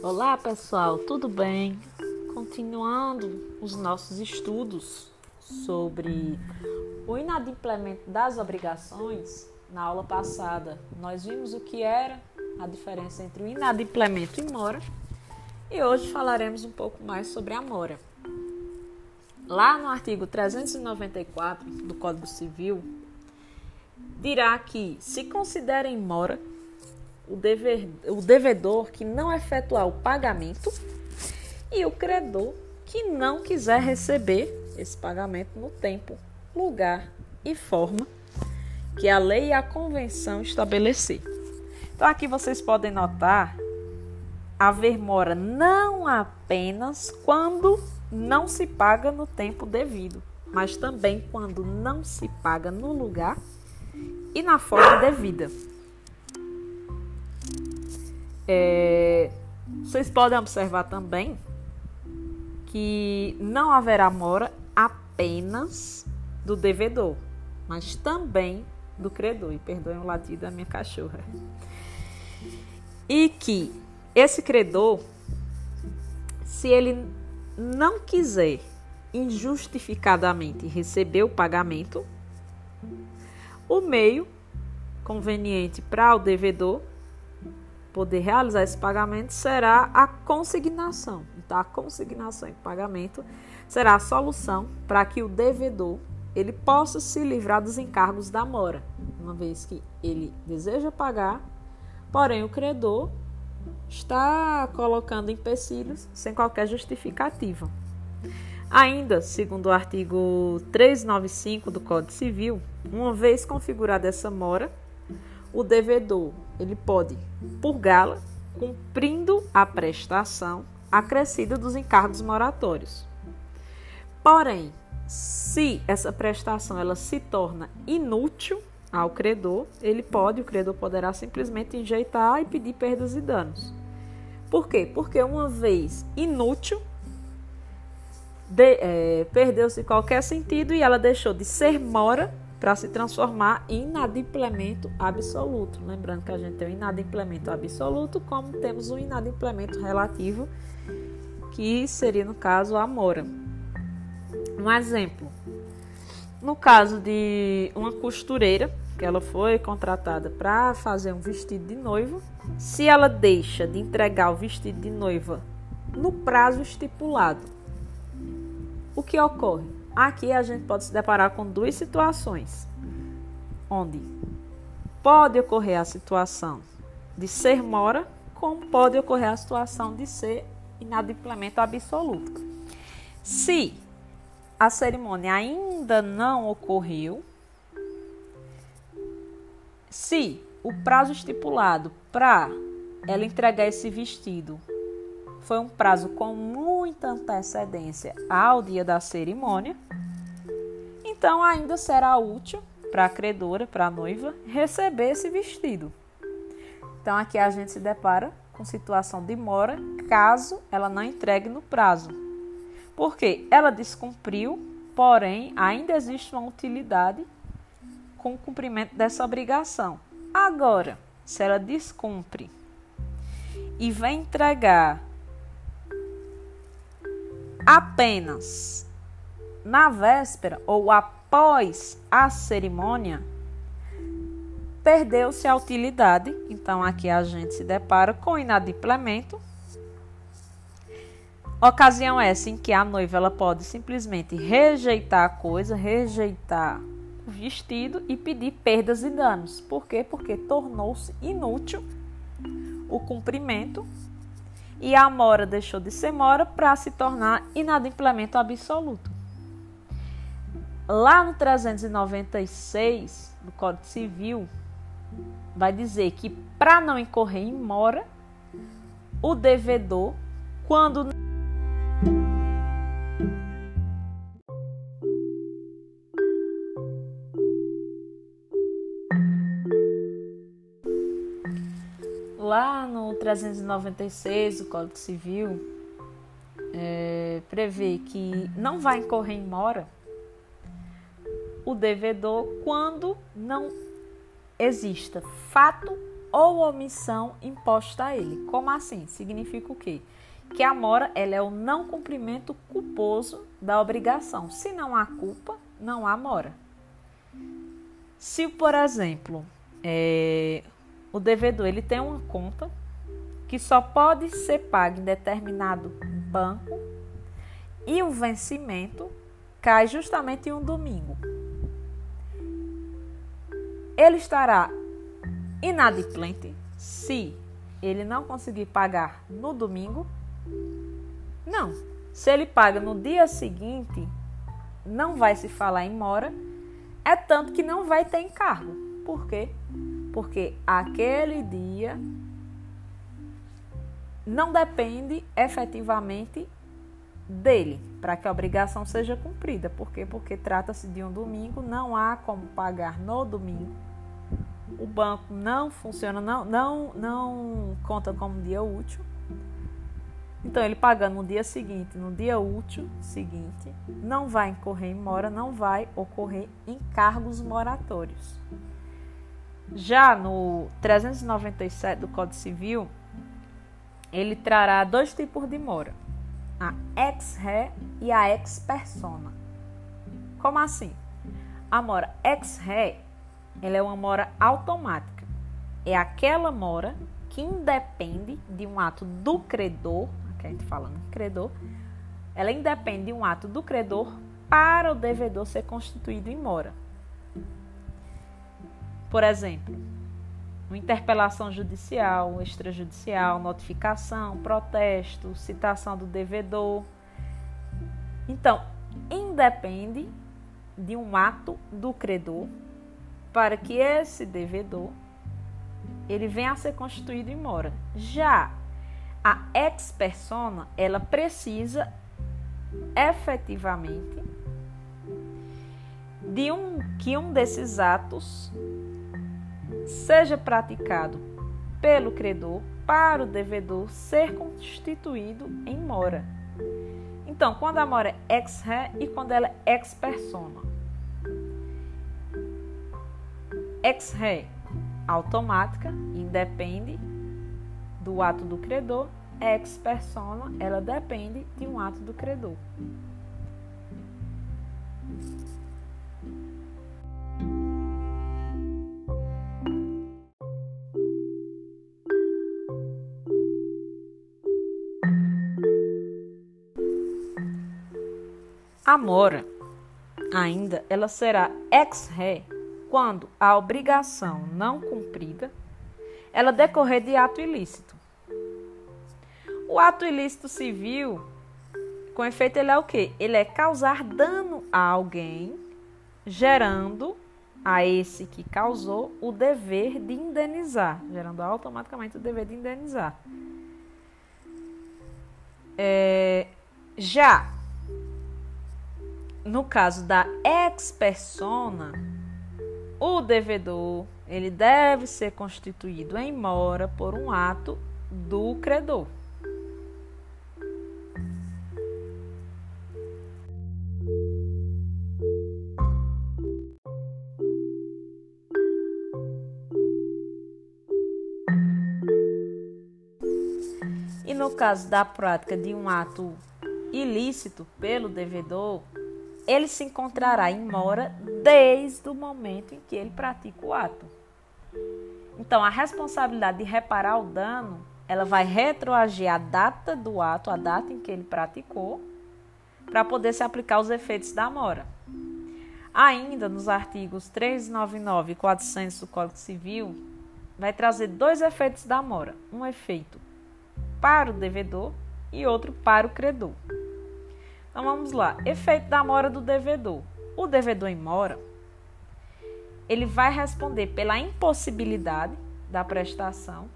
Olá pessoal, tudo bem? Continuando os nossos estudos sobre o inadimplemento das obrigações, na aula passada nós vimos o que era a diferença entre o inadimplemento e mora e hoje falaremos um pouco mais sobre a mora. Lá no artigo 394 do Código Civil, dirá que se considera em mora o, dever, o devedor que não efetuar o pagamento e o credor que não quiser receber esse pagamento no tempo, lugar e forma que a lei e a convenção estabelecer. Então aqui vocês podem notar haver mora não apenas quando não se paga no tempo devido, mas também quando não se paga no lugar e na forma devida. É, vocês podem observar também que não haverá mora apenas do devedor, mas também do credor. E perdoem o latido da minha cachorra. E que esse credor, se ele não quiser injustificadamente receber o pagamento, o meio conveniente para o devedor poder realizar esse pagamento será a consignação. Então, a consignação e pagamento será a solução para que o devedor ele possa se livrar dos encargos da mora, uma vez que ele deseja pagar, porém o credor está colocando empecilhos sem qualquer justificativa. Ainda, segundo o artigo 395 do Código Civil, uma vez configurada essa mora, o devedor ele pode purgá-la cumprindo a prestação acrescida dos encargos moratórios. Porém, se essa prestação ela se torna inútil ao credor, ele pode, o credor poderá simplesmente enjeitar e pedir perdas e danos. Por quê? Porque uma vez inútil, é, perdeu-se qualquer sentido e ela deixou de ser mora para se transformar em inadimplemento absoluto. Lembrando que a gente tem o inadimplemento absoluto, como temos o inadimplemento relativo, que seria no caso a mora. Um exemplo: no caso de uma costureira, que ela foi contratada para fazer um vestido de noiva, se ela deixa de entregar o vestido de noiva no prazo estipulado, o que ocorre? Aqui a gente pode se deparar com duas situações, onde pode ocorrer a situação de ser mora, como pode ocorrer a situação de ser inadimplemento absoluto. Se a cerimônia ainda não ocorreu, se o prazo estipulado para ela entregar esse vestido foi um prazo com muita antecedência ao dia da cerimônia, então ainda será útil para a credora, para a noiva, receber esse vestido. Então aqui a gente se depara com situação de mora caso ela não entregue no prazo. Porque ela descumpriu, porém ainda existe uma utilidade com o cumprimento dessa obrigação. Agora, se ela descumpre e vem entregar apenas na véspera ou após a cerimônia, perdeu-se a utilidade. Então, aqui a gente se depara com inadimplemento. Ocasião essa em que a noiva ela pode simplesmente rejeitar a coisa, rejeitar o vestido e pedir perdas e danos. Por quê? Porque tornou-se inútil o cumprimento e a mora deixou de ser mora para se tornar inadimplemento absoluto. Lá no 396 do Código Civil, vai dizer que para não incorrer em mora, o devedor, quando lá no 396 do Código Civil é, prevê que não vai incorrer em mora o devedor quando não exista fato ou omissão imposta a ele. Como assim? Significa o quê? Que a mora ela é o não cumprimento culposo da obrigação. Se não há culpa, não há mora. Se, por exemplo, é, o devedor ele tem uma conta que só pode ser paga em determinado banco e o vencimento cai justamente em um domingo. Ele estará inadimplente se ele não conseguir pagar no domingo? Não. Se ele paga no dia seguinte, não vai se falar em mora, é tanto que não vai ter encargo. Por quê? Porque aquele dia não depende efetivamente dele para que a obrigação seja cumprida. Por quê? Porque trata-se de um domingo, não há como pagar no domingo. O banco não funciona, não, não, não conta como dia útil. Então, ele pagando no dia seguinte, no dia útil seguinte, não vai incorrer em mora, não vai ocorrer encargos moratórios. Já no 397 do Código Civil, ele trará dois tipos de mora: a ex-ré e a ex-persona. Como assim? A mora ex-ré, ela é uma mora automática. É aquela mora que independe de um ato do credor, que a gente fala no credor, ela independe de um ato do credor para o devedor ser constituído em mora. Por exemplo, interpelação judicial, extrajudicial, notificação, protesto, citação do devedor. Então, independe de um ato do credor para que esse devedor ele venha a ser constituído em mora. Já a ex persona, ela precisa efetivamente de um que um desses atos seja praticado pelo credor para o devedor ser constituído em mora. Então, quando a mora é ex ré e quando ela é ex persona. Ex ré automática, independe do ato do credor, ex persona, ela depende de um ato do credor. A mora, ainda, ela será ex ré quando a obrigação não cumprida ela decorrer de ato ilícito. O ato ilícito civil, com efeito, ele é o quê? Ele é causar dano a alguém, gerando a esse que causou o dever de indenizar, gerando automaticamente o dever de indenizar. É, já no caso da ex persona, o devedor ele deve ser constituído em mora por um ato do credor. E no caso da prática de um ato ilícito pelo devedor, ele se encontrará em mora desde o momento em que ele pratica o ato. Então, a responsabilidade de reparar o dano, ela vai retroagir a data do ato, a data em que ele praticou, para poder se aplicar os efeitos da mora. Ainda nos artigos 399 e 400 do Código Civil, vai trazer dois efeitos da mora: um efeito para o devedor e outro para o credor. Então vamos lá. Efeito da mora do devedor. O devedor em mora, ele vai responder pela impossibilidade da prestação,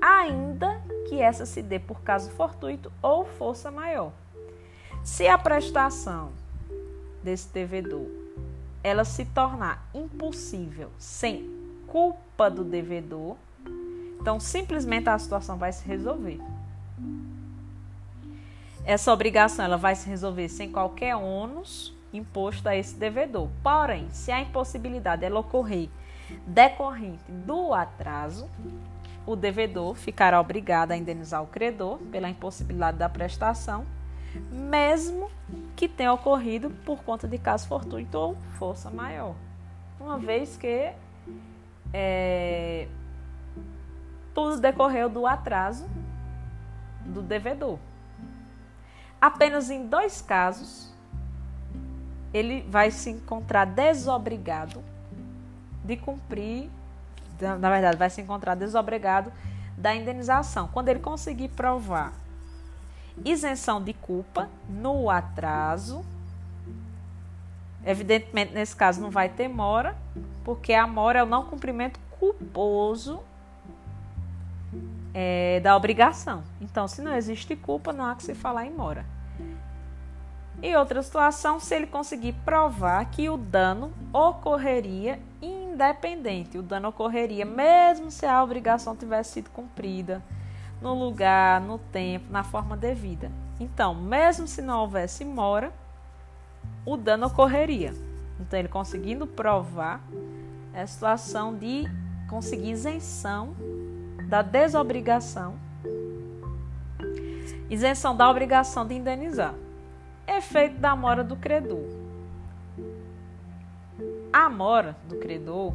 ainda que essa se dê por caso fortuito ou força maior. Se a prestação desse devedor ela se tornar impossível sem culpa do devedor, então simplesmente a situação vai se resolver. Essa obrigação ela vai se resolver sem qualquer ônus imposto a esse devedor. Porém, se a impossibilidade ela ocorrer decorrente do atraso, o devedor ficará obrigado a indenizar o credor pela impossibilidade da prestação, mesmo que tenha ocorrido por conta de caso fortuito ou força maior. Uma vez que é, tudo decorreu do atraso do devedor. Apenas em dois casos ele vai se encontrar desobrigado de cumprir, na verdade, vai se encontrar desobrigado da indenização. Quando ele conseguir provar isenção de culpa no atraso, evidentemente nesse caso não vai ter mora, porque a mora é o não cumprimento culposo é, da obrigação. Então, se não existe culpa, não há que se falar em mora. E outra situação, se ele conseguir provar que o dano ocorreria independente, o dano ocorreria mesmo se a obrigação tivesse sido cumprida no lugar, no tempo, na forma devida. Então, mesmo se não houvesse mora, o dano ocorreria. Então, ele conseguindo provar é a situação de conseguir isenção da desobrigação, isenção da obrigação de indenizar. Efeito da mora do credor. A mora do credor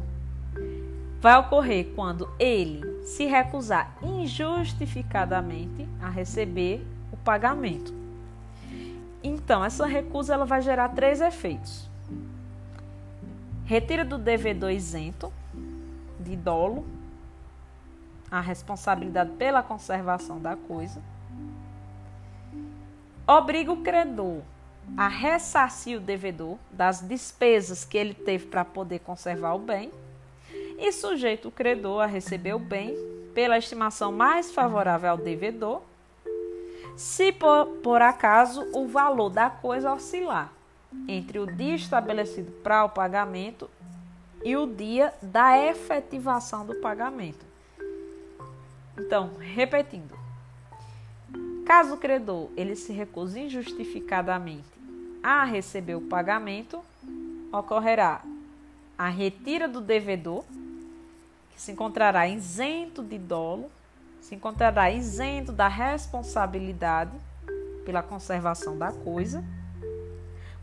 vai ocorrer quando ele se recusar injustificadamente a receber o pagamento. Então, essa recusa ela vai gerar três efeitos. Retira do devedor isento de dolo a responsabilidade pela conservação da coisa, obriga o credor a ressarcir o devedor das despesas que ele teve para poder conservar o bem e sujeita o credor a receber o bem pela estimação mais favorável ao devedor, se por, por acaso o valor da coisa oscilar entre o dia estabelecido para o pagamento e o dia da efetivação do pagamento. Então, repetindo. Caso o credor ele se recuse injustificadamente a receber o pagamento, ocorrerá a retira do devedor, que se encontrará isento de dolo, se encontrará isento da responsabilidade pela conservação da coisa.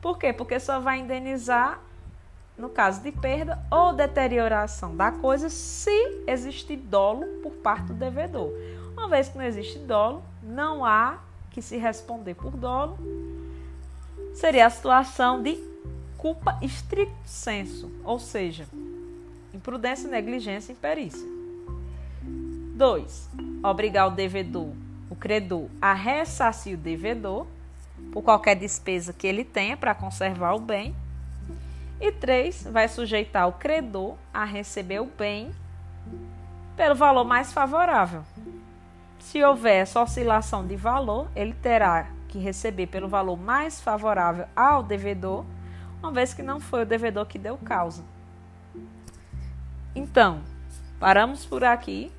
Por quê? Porque só vai indenizar no caso de perda ou deterioração da coisa, se existe dolo por parte do devedor. Uma vez que não existe dolo, não há que se responder por dolo. Seria a situação de culpa estricto senso, ou seja, imprudência, negligência e imperícia. 2. Obrigar o devedor, o credor, a ressarcir o devedor por qualquer despesa que ele tenha para conservar o bem e três, vai sujeitar o credor a receber o bem pelo valor mais favorável. Se houver essa oscilação de valor, ele terá que receber pelo valor mais favorável ao devedor, uma vez que não foi o devedor que deu causa. Então, paramos por aqui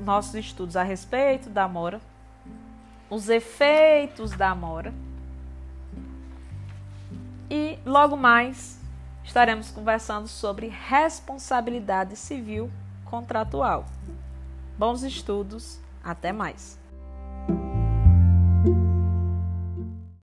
nossos estudos a respeito da mora, os efeitos da mora. E logo mais estaremos conversando sobre responsabilidade civil contratual. Bons estudos, até mais!